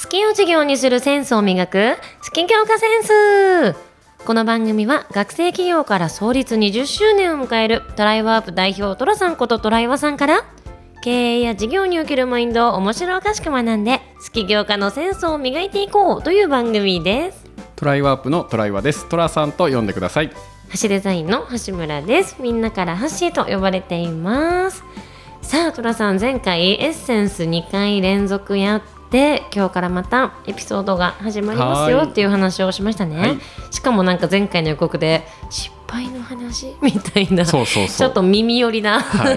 好きを授業にするセンスを磨く好き教科センス。この番組は学生企業から創立20周年を迎えるトライワープ代表トラさんことトライワさんから経営や事業におけるマインドを面白おかしく学んで好き教科のセンスを磨いていこうという番組です。トライワープのトライワです。トラさんと呼んでください。橋デザインの橋村です。みんなから橋と呼ばれています。さあトラさん前回エッセンス2回連続やって今日からまたエピソードが始まりますよはい。っていう話をしましたね、はい。しかもなんか前回の予告で失敗の話みたいなそうそうそう。ちょっと耳寄りな、、は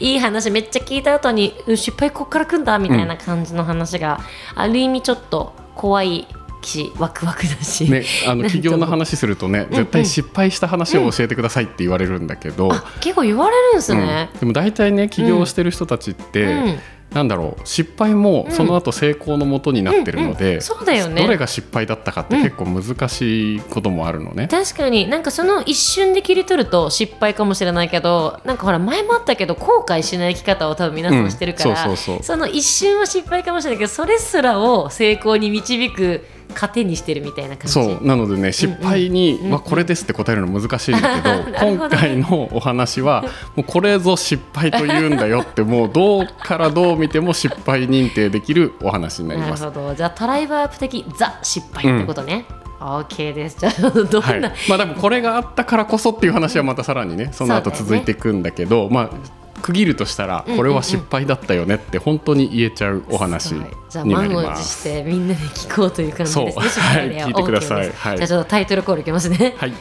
い。い話めっちゃ聞いた後にう失敗こっから来んだみたいな感じの話が、ある意味ちょっと怖いしワクワクだし、ね、あの 企業の話するとね、絶対失敗した話を教えてくださいって言われるんだけど、あ結構言われるんですね、うん。でも大体ね起業してる人たちって、うん。なんだろう失敗もその後成功のもとになってるので、どれが失敗だったかって結構難しいこともあるのね。確かになんかその一瞬で切り取ると失敗かもしれないけどなんかほら前もあったけど後悔しない生き方を多分皆さんしてるから、うん。その一瞬は失敗かもしれないけどそれすらを成功に導く糧にしてるみたいな感じ。そうなのでね失敗に、うんまあ、これですって答えるの難しいんだけど なるほど。今回のお話は もうこれぞ失敗と言うんだよってもうどうからどう見ても失敗認定できるお話になりなるます。ほど。じゃあトライバープ的ザ失敗ってことね、OK です。じゃあどんな、はい、まあでもこれがあったからこそっていう話はまたさらにねその後続いていくんだけどまあ区切るとしたらこれは失敗だったよねって本当に言えちゃうお話じゃあ満を持し。てみんなで聞こうという感じですね。はい聞いてください。はい。じゃあちょっとタイトルコールいきますね。はい、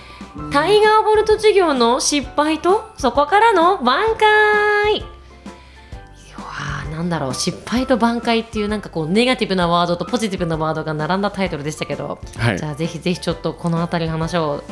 タイガーボルト事業の失敗とそこからの挽回なんだろう。失敗と挽回っていうなんかこうネガティブなワードとポジティブなワードが並んだタイトルでしたけど、はい。じゃあぜひぜひちょっとこの辺りの話を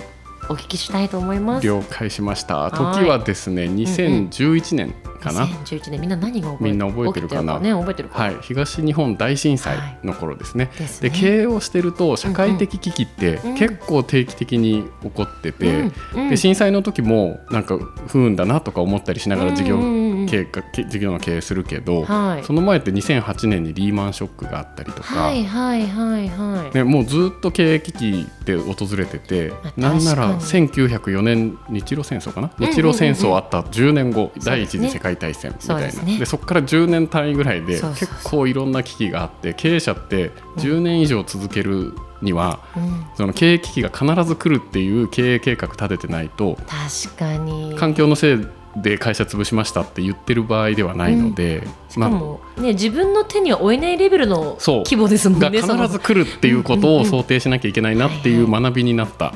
お聞きしたいと思います。了解しました。はい。時はですね2011年かな？2011年みんな何が覚えみんな覚えてるかな？ね覚えてるかはい、東日本大震災の頃ですね,、ですね。で経営をしてると社会的危機ってうん。結構定期的に起こってて、うんうん。で震災の時もなんか不運だなとか思ったりしながら事業うんうん事業の経営するけど、はい。その前って2008年にリーマンショックがあったりとか、はいはいはいはい。ね、もうずっと経営危機で訪れてて、まあなんなら確か1904年日露戦争かな、うんうんうん日露戦争あった10年後、第一そうですね。次世界大戦みたいな。そうですね。でそこから10年単位ぐらいで結構いろんな危機があって経営者って10年以上続けるには、うん、その経営危機が必ず来るっていう経営計画立ててないと確かに。環境のせいで会社潰しましたって言ってる場合ではないので、しかも、ね、自分の手には負えないレベルの規模ですもんね。が必ず来るっていうことを想定しなきゃいけないなっていう学びになった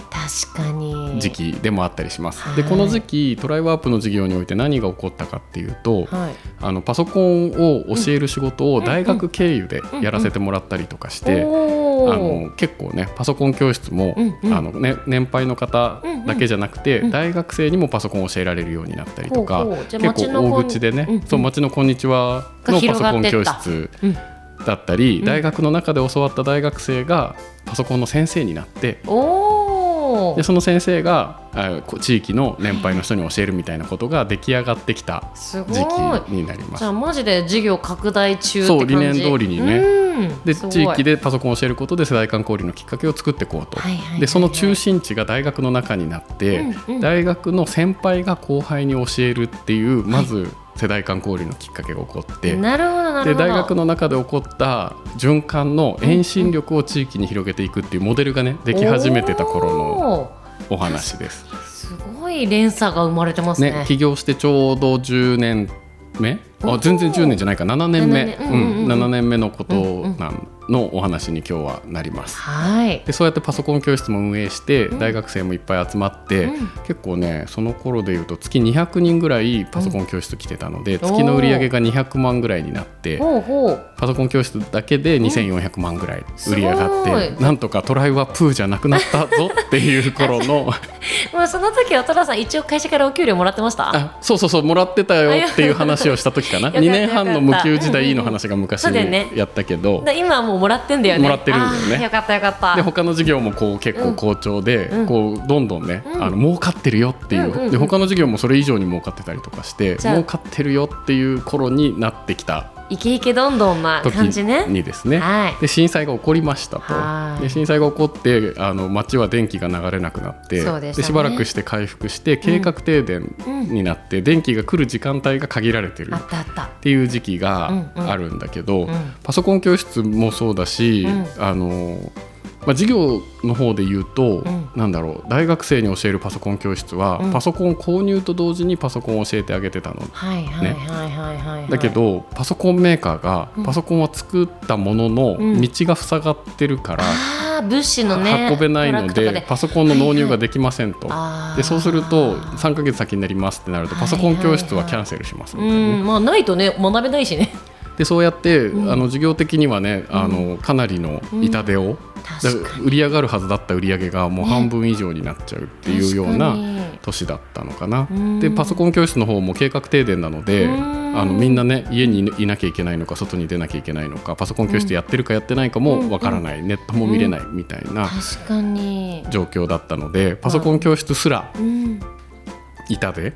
時期でもあったりします。はいでこの時期トライワープの事業において何が起こったかっていうと、はい、あのパソコンを教える仕事を大学経由でやらせてもらったりとかして。おーあの結構ねパソコン教室も、うんうん。あのね、年配の方だけじゃなくて、うん。うん大学生にもパソコンを教えられるようになったりとか、ほうほう。じゃあ結構大口でね、うんうん。そう町のこんにちはがのパソコン教室うん。だったり、うん。大学の中で教わった大学生がパソコンの先生になってでその先生が地域の年配の人に教えるみたいなことが出来上がってきた時期になります。じゃ。あマジで事業拡大中って感じ。そう理念通りにねうんで地域でパソコンを教えることで世代間交流のきっかけを作っていこうと、はいはいはいはいでその中心地が大学の中になって、うんうん。大学の先輩が後輩に教えるっていうまず世代間交流のきっかけが起こって、なるほどで大学の中で起こった循環の遠心力を地域に広げていくっていうモデルがねでき始めてた頃のお話です。すごい連鎖が生まれてますね。ね、起業してちょうど10年目あ全然10年じゃないか。7年目。7年うんうんうん。うん。7年目のことなんのお話に今日はなります。はい。でそうやってパソコン教室も運営してうん。大学生もいっぱい集まって、うん。結構ねその頃でいうと月200人ぐらいパソコン教室来てたので、ん。月の売り上げが200万ぐらいになってパソコン教室だけで2400万ぐらい売り上がって、なんとかトライはプーじゃなくなったぞっていう頃の まあその時は戸田さん一応会社からお給料もらってました？あそうそうそうもらってたよっていう話をした時かな。よかった2年半の無給時代の話が昔そうだよね。やったけど、で今はもうもらってんだよね。もらってるんだよね。よかったよかった。で他の事業もこう結構好調で、うん。こうどんどんね、うん。あの儲かってるよっていう、うんうんうん。で他の事業もそれ以上に儲かってたりとかして儲かってるよっていう頃になってきたイケイケどんどんな時感じね。にですね、はい。で震災が起こりましたはい。とで震災が起こってあの街は電気が流れなくなってそうでしばらくして回復して計画停電になって、電気が来る時間帯が限られてるあったあった。っていう時期がうんうん。あるんだけど、ん。パソコン教室もそうだし、うあのまあ、授業の方で言うと、ん。なんだろう大学生に教えるパソコン教室は、うん。パソコン購入と同時にパソコンを教えてあげてたの。はいはいはいはいはいはい。だけどパソコンメーカーがうん。パソコンは作ったもののうん。道が塞がってるからああ物資のね運べないのでパソコンの納入ができませんと。あーでそうすると3ヶ月先になりますってなるとパソコン教室はキャンセルしますみうたいな。ねん。まあないとね学べないしね。でそうやって、うん。あの授業的にはねあのかなりの痛手を。売り上がるはずだった売り上げがもう半分以上になっちゃうっていうような年だったのかな。うん。でパソコン教室の方も計画停電なのでうん。あのみんなね家にいなきゃいけないのか外に出なきゃいけないのかパソコン教室やってるかやってないかもわからない、ネットも見れないみたいな。状況だったのでパソコン教室すらうん。板で。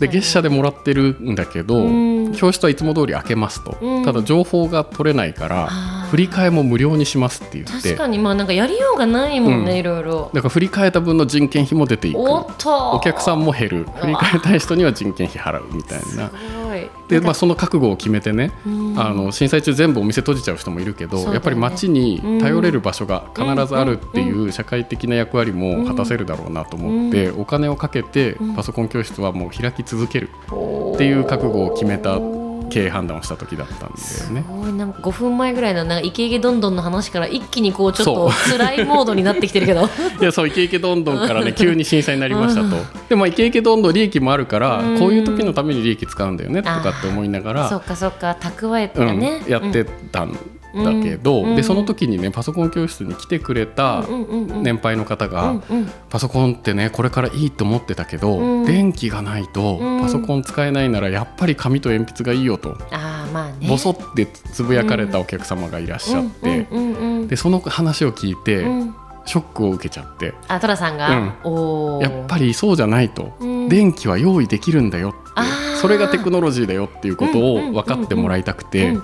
で月謝でもらってるんだけど、うん教室はいつも通り開けますと、うん。ただ情報が取れないから振り替えも無料にしますって言って。確かにまあなんかやりようがないもんね、うん。いろいろ。だから振り替えた分の人件費も出ていく。おっと。お客さんも減る。振り替えたい人には人件費払うみたいない。で、まあ、その覚悟を決めてね、うん。あの震災中全部お店閉じちゃう人もいるけど、ね。やっぱり街に頼れる場所が必ずあるっていう社会的な役割も果たせるだろうなと思って、お金をかけてパソコン教室はもう開き続けるっていう覚悟を決めた経営判断をした時だったんだよね。すごいなんか5分前ぐらいのなんかイケイケどんどんの話から一気にこうちょっとそ辛いモードになってきてるけど。いやそうイケイケどんどんからね急に震災になりましたと、でもイケイケどんどん利益もあるから、うん。こういう時のために利益使うんだよねとかって思いながらそっかそっか。蓄えてうんね、やってたんだけど、うん。でその時にねパソコン教室に来てくれた年配の方が、パソコンってねこれからいいと思ってたけど、うん。電気がないとうん。パソコン使えないならやっぱり紙と鉛筆がいいよと、ああまあね。ボソってつぶやかれたお客様がいらっしゃって、でその話を聞いて、うんショックを受けちゃって。あトラさんが、おおやっぱりそうじゃないと、うん。電気は用意できるんだよってそれがテクノロジーだよっていうことうんうんうんうん。を分かってもらいたくて、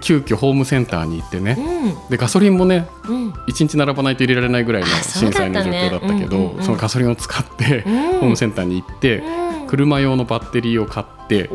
急遽ホームセンターに行ってね、うん。でガソリンもねうん。1日並ばないと入れられないぐらいの震災の状況だったけどうんうんうん。そのガソリンを使ってうん。ホームセンターに行ってうん車用のバッテリーを買って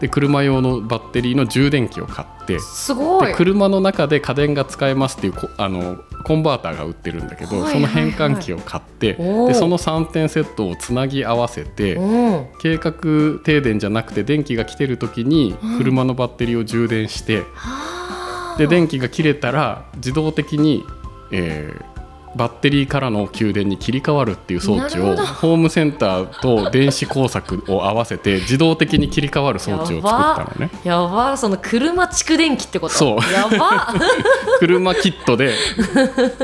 で車用のバッテリーの充電器を買ってすごい。で車の中で家電が使えますっていうこあのコンバーターが売ってるんだけどはいその変換器を買ってでその3点セットをつなぎ合わせてう。ん計画停電じゃなくて電気が来てる時にうん。車のバッテリーを充電してはあ。で電気が切れたら自動的に、えーバッテリーからの給電に切り替わるっていう装置をホームセンターと電子工作を合わせて自動的に切り替わる装置を作ったのね。やば。その車蓄電機ってこと？そう。やば。車キットで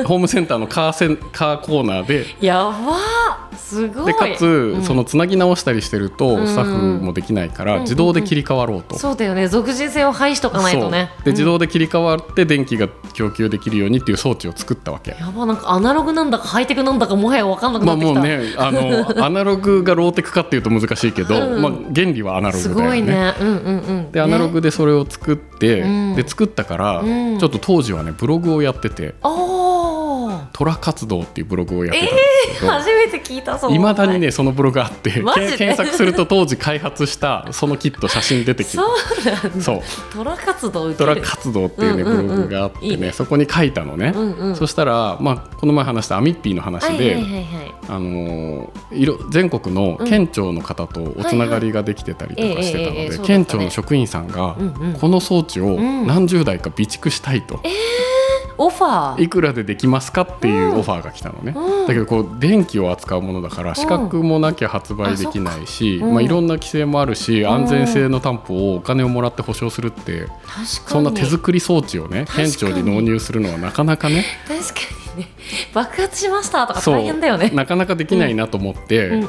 ホームセンターのカーセンカーコーナーで。やば。すごい。でかつ、うん。そのつなぎ直したりしてると、うん。スタッフもできないから、うん自動で切り替わろうと。そうだよね。属人性を排しとかないとね。で自動で切り替わって電気が供給できるようにっていう装置を作ったわけ。やば。なんかアナログなんだかハイテクなんだかもはや分かんなくまなってきた、あもうねあの アナログがローテクかっていうと難しいけど、うん。まあ、原理はアナロすグだよね。ごいね。うんうんうん。でアナログでそれを作って、うん。で作ったから、うん。ちょっと当時はねブログをやってて。おー「トラ活動」っていうブログをやってたんですけど、初めて聞いたそう。いまだにねそのブログあって検索すると当時開発したそのキット写真出てきてそうトラ活動受トラ活動っていうね、うんうんうん。ブログがあってねいいね。そこに書いたのね、うんうん。そしたら、まあ、この前話したアミッピーの話で、はいはいはいはい。あのーいろ全国の県庁の方とおつながりができてたりとかしてたので県庁の職員さんがうんうん。この装置をん何十台か備蓄したいと、オファー。いくらでできますかっていうオファーが来たのね、うん。だけどこう電気を扱うものだから資格もなきゃ発売できないし、うん。まあ、いろんな規制もあるしん。安全性の担保をお金をもらって保証するってそんな手作り装置をね確かに。納入するのはなかなかね。確かにね。爆発しましたとか大変だよね。なかなかできないなと思って、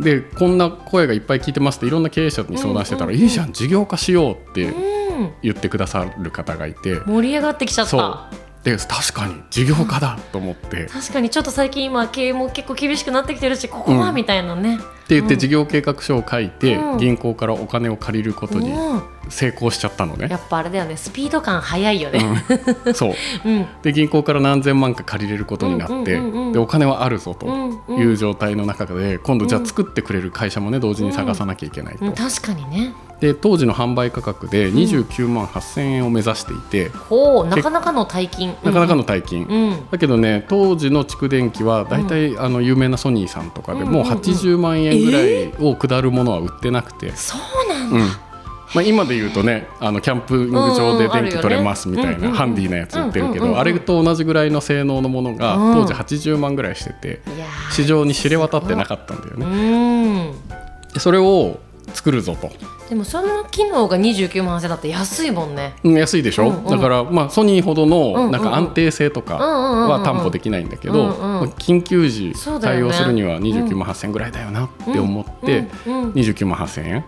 でこんな声がいっぱい聞いてますっていろんな経営者に相談してたら、いいじゃん事業化しようってうん言ってくださる方がいて、盛り上がってきちゃっそう。たで確かに事業化だと思って。確かにちょっと最近今経営も結構厳しくなってきてるしここはうん。みたいなね、って言って事業計画書を書いて、うん。銀行からお金を借りることにうん。成功しちゃったのね。や。っぱあれだよね。スピード感速いよね。うん。そう。うん。で銀行から何千万か借りれることになって、でお金はあるぞという状態の中で今度じゃあ作ってくれる会社もね同時に探さなきゃいけないと、うん、確かにね。で当時の販売価格で29万8000円を目指していて、ほう。なかなかの大金。なかなかの大金、うん。だけどね当時の蓄電機は大体、あの有名なソニーさんとかでもうんうんうん80万円ぐらいを下るものは売ってなくて、そうなんだ。うん。まあ、今で言うとねあのキャンプ場で電気取れますみたいなハンディなやつ売ってるけどあれと同じぐらいの性能のものがうん。当時80万ぐらいしてて市場に知れ渡ってなかったんだようね。それを作るぞと、でもその機能が29万8000だって安いもんね。うん安いでしょ、うんうん。だから、まあ、ソニーほどうんうんのなんか安定性とかうんうんうんうん。は担保できないんだけど、うんうんまあ緊急時対応するには29万8000円ぐらいだよなって思ってうんうんうん29万8000円。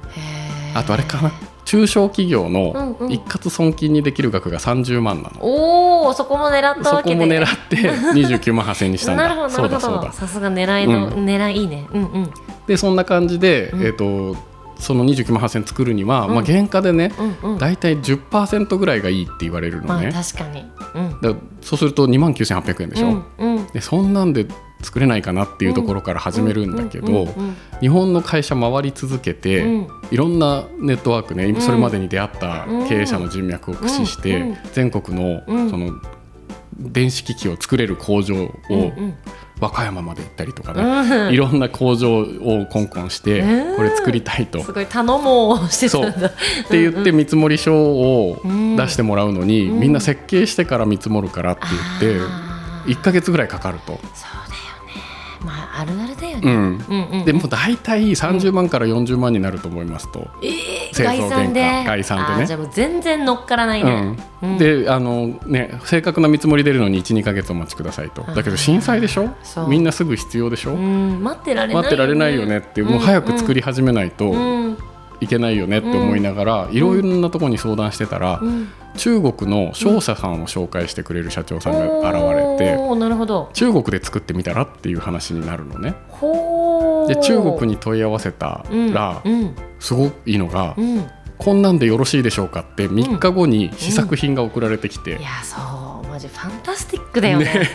あとあれかな？中小企業うんのうん。一括損金にできる額が30万なの。おおそこも狙ったそこも狙って 29万8000円にしたんなるほだ。どなるほそうだそうだ。どさすが狙いの、う狙いいいね。うんうん。でそんな感じで、うん。えっ、とその29万8000円作るには、うん。まあ原価でね、うんうん。だいたい10%ぐらいがいいって言われるのまあね。確かに。うん。だそうすると2万9800円でしょ。うんうん。でそんなんで作れないかなっていうところから始めるんだけど、日本の会社回り続けて、うん。いろんなネットワークね、ん。それまでに出会った経営者の人脈を駆使して、全国の、うん。その電子機器を作れる工場をうんうん和歌山まで行ったりとかね、うん。いろんな工場をコンコンして、うんこれ作りたいと。すごい頼もうしてたんだ。って言って見積書をうん出してもらうのに、うん。みんな設計してから見積もるからって言って、あー。1ヶ月ぐらいかかると。そうだよねまああるあるだよね、うん。うんうんでもう大体30万から40万になると思いますと、えー、製造概算で。概算でね。じゃあもう全然乗っからないね、うん、であのね正確な見積もり出るのに12か月お待ちくださいと。だけど震災でしょ？みんなすぐ必要でしょ、うん。待ってられないよね。待ってられないよねってもう早く作り始めないと。うんいけないよねって思いながらいろいろなところに相談してたら、うん。中国の商社さんを紹介してくれる社長さんが現れて、おーなるほど。中国で作ってみたらっていう話になるのね。で中国に問い合わせたら、うんすごくいいのが、うん。うんこんなんでよろしいでしょうかって3日後に試作品が送られてきて、いやそうマジファンタスティックだよね。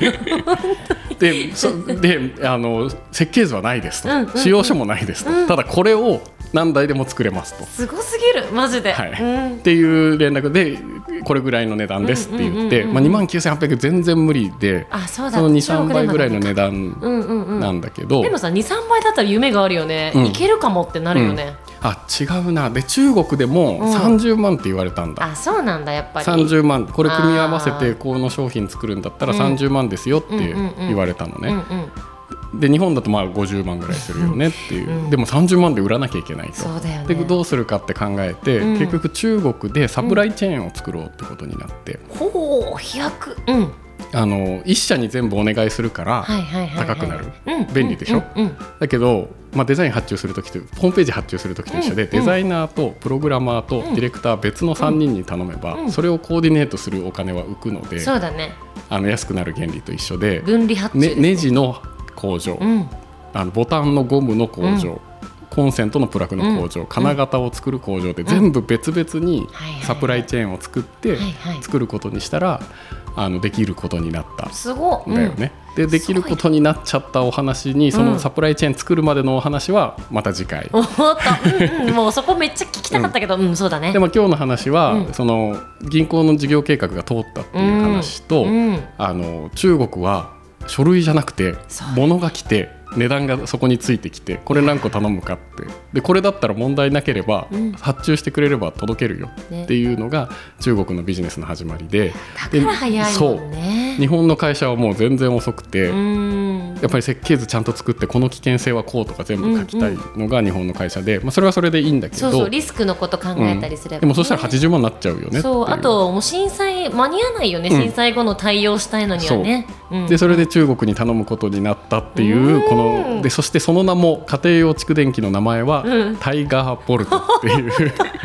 でそであの設計図はないですと、うんうんうん。使用書もないですと、うん。ただこれを何台でも作れますと。すごすぎる。マジで、はい。うん。っていう連絡でこれぐらいの値段ですって言って、うんうんうんうんまあ、2万9800円全然無理であそうだ。その中国23倍ぐらいの値段うんうんうん。なんだけど、でもさ23倍だったら夢があるよね、うん。いけるかもってなるよね、あ違うな。で中国でもうん。30万って言われたんだ、あそうなんだやっぱり。30万。これ組み合わせてこの商品作るんだったらうん30万ですよってうんうんうん。言われたのね、うんうんで日本だとまあ50万ぐらいするよねっていう、うん。でも30万で売らなきゃいけないと。ね。でどうするかって考えて、うん。結局中国でサプライチェーンを作ろうってことになって、ほう飛躍。うん。あの一社に全部お願いするから、高くなる。うん。便利でしょ？だけど、まあ、デザイン発注するときとホームページ発注するときと一緒で、うん。デザイナーとプログラマーとディレクター別の3人に頼めば、うん。それをコーディネートするお金は浮くので、そうだね。あの安くなる原理と一緒で、分離発注ね、ネジの工場、うん。あのボタンのゴムの工場、うん。コンセントのプラグの工場、金型を作る工場で全部別々にサプライチェーンを作って作ることにしたらあのできることになったすごだよね。でできることになっちゃったお話にそのサプライチェーン作るまでのお話はまた次回。もうそこめっちゃ聞きたかったけど、うん、そうだね。でも今日の話は、うん。その銀行の事業計画が通ったっていう話と、うん。あの中国は書類じゃなくて物が来て値段がそこについてきてこれ何個頼むかって。でこれだったら問題なければ、うん。発注してくれれば届けるよねっていうのが中国のビジネスの始まりで。だから早いもんね。日本の会社はもう全然遅くて、うん。やっぱり設計図ちゃんと作ってこの危険性はこうとか全部書きたいのが日本の会社で、まあ、それはそれでいいんだけどそうそうリスクのこと考えたりすれば、ねでもそしたら80万になっちゃうよねそうあともう震災間に合わないよね、うん。震災後の対応したいのにはね。う。ん。でそれで中国に頼むことになったっていううん。このでそしてその名も家庭用蓄電機の名前は、うん。タイガーボルトっていう。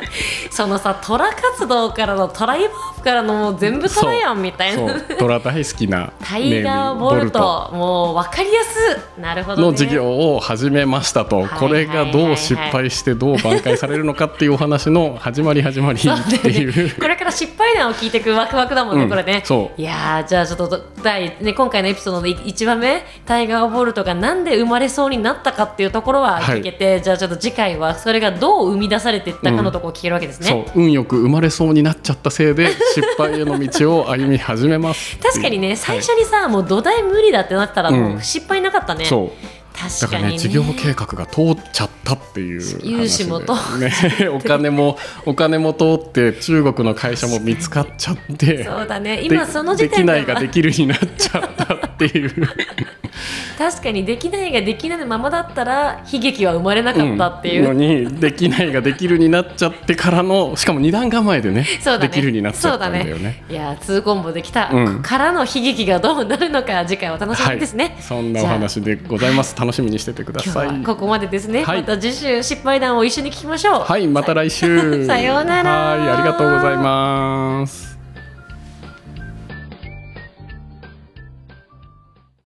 そのさトラ活動からのトライバーからのもう全部トラやんみたいな。虎大大好きなタイガーボルト。もう分かりやすなるほど、ね、の事業を始めましたと、これがどう失敗してどう挽回されるのかっていうお話の始まり始まりっていう。ね、これから失敗談を聞いていくワクワクだもんね、うん、これねそう。いやじゃあちょっと第、ね、今回のエピソードの1番目タイガーボルトがなんで生まれそうになったかっていうところは聞けて、はい、じゃあちょっと次回はそれがどう生み出されていったかのところを聞けるわけですね、うん、運よく生まれそうになっちゃったせいで失敗への道を歩み始めます確かにね最初にさ、はい、もう土台無理だってなったらもう失敗なかったね、そう。確かに、ね、事業計画が通っちゃったっていう融資もと、ね、お金もお金も通って中国の会社も見つかっちゃって。そうだね。今その時点でできないができるになっちゃったっていう確かにできないができないままだったら悲劇は生まれなかったっていう、うん、のにできないができるになっちゃってからのしかも二段構えでねね。できるになっちゃったんだよね、ね、いやツーコンボできた、うん、からの悲劇がどうなるのか次回お楽しみですね、はい、そんなお話でございます。楽しみにしててください。ここまでですね、はい、また次週失敗談を一緒に聞きましょう。はいまた来週。さようなら。はいありがとうございます